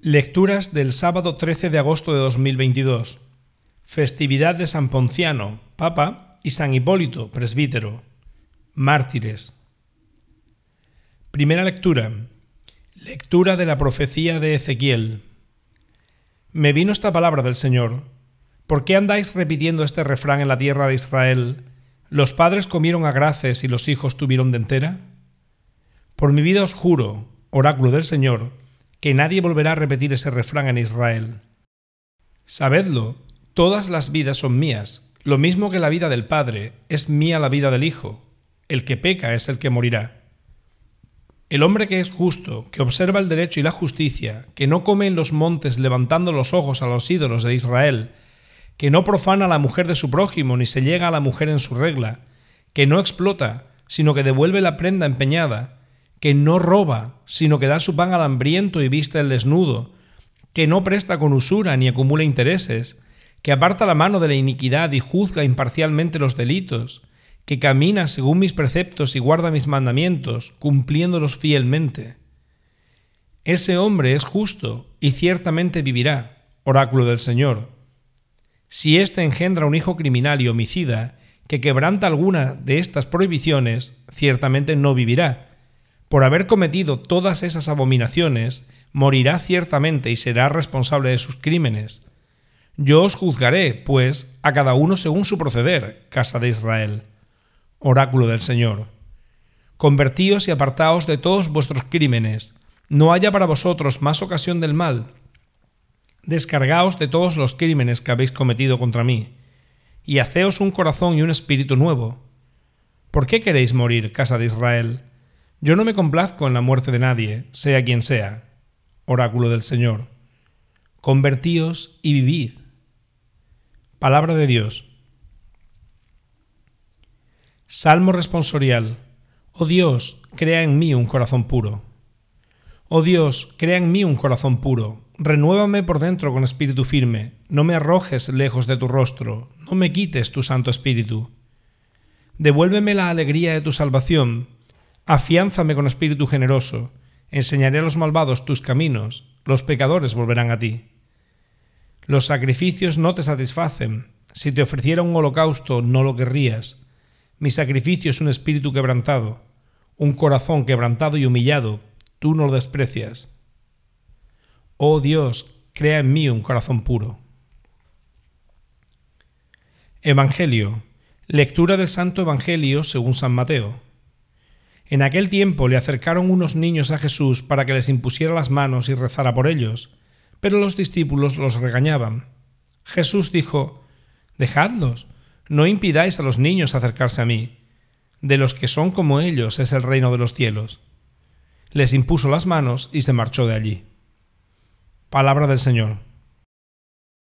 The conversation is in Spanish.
Lecturas del sábado 13 de agosto de 2022. Festividad de San Ponciano, Papa, y San Hipólito, presbítero. Mártires. Primera lectura. Lectura de la profecía de Ezequiel. Me vino esta palabra del Señor. ¿Por qué andáis repitiendo este refrán en la tierra de Israel? ¿Los padres comieron a graces y los hijos tuvieron dentera? Por mi vida os juro, oráculo del Señor, que nadie volverá a repetir ese refrán en Israel. Sabedlo, todas las vidas son mías, lo mismo que la vida del Padre, es mía la vida del Hijo. El que peca es el que morirá. El hombre que es justo, que observa el derecho y la justicia, que no come en los montes levantando los ojos a los ídolos de Israel, que no profana a la mujer de su prójimo ni se llega a la mujer en su regla, que no explota, sino que devuelve la prenda empeñada, que no roba, sino que da su pan al hambriento y viste el desnudo, que no presta con usura ni acumula intereses, que aparta la mano de la iniquidad y juzga imparcialmente los delitos, que camina según mis preceptos y guarda mis mandamientos, cumpliéndolos fielmente. Ese hombre es justo y ciertamente vivirá, oráculo del Señor. Si éste engendra un hijo criminal y homicida, que quebranta alguna de estas prohibiciones, ciertamente no vivirá, por haber cometido todas esas abominaciones, morirá ciertamente y será responsable de sus crímenes. Yo os juzgaré, pues, a cada uno según su proceder, casa de Israel. Oráculo del Señor. Convertíos y apartaos de todos vuestros crímenes, no haya para vosotros más ocasión del mal. Descargaos de todos los crímenes que habéis cometido contra mí, y haceos un corazón y un espíritu nuevo. ¿Por qué queréis morir, casa de Israel? Yo no me complazco en la muerte de nadie, sea quien sea. Oráculo del Señor. Convertíos y vivid. Palabra de Dios. Salmo responsorial. Oh Dios, crea en mí un corazón puro. Oh Dios, crea en mí un corazón puro. Renuévame por dentro con espíritu firme. No me arrojes lejos de tu rostro. No me quites tu santo espíritu. Devuélveme la alegría de tu salvación Afiánzame con espíritu generoso, enseñaré a los malvados tus caminos, los pecadores volverán a ti. Los sacrificios no te satisfacen, si te ofreciera un holocausto no lo querrías. Mi sacrificio es un espíritu quebrantado, un corazón quebrantado y humillado, tú no lo desprecias. Oh Dios, crea en mí un corazón puro. Evangelio. Lectura del Santo Evangelio según San Mateo. En aquel tiempo le acercaron unos niños a Jesús para que les impusiera las manos y rezara por ellos, pero los discípulos los regañaban. Jesús dijo, Dejadlos, no impidáis a los niños acercarse a mí. De los que son como ellos es el reino de los cielos. Les impuso las manos y se marchó de allí. Palabra del Señor.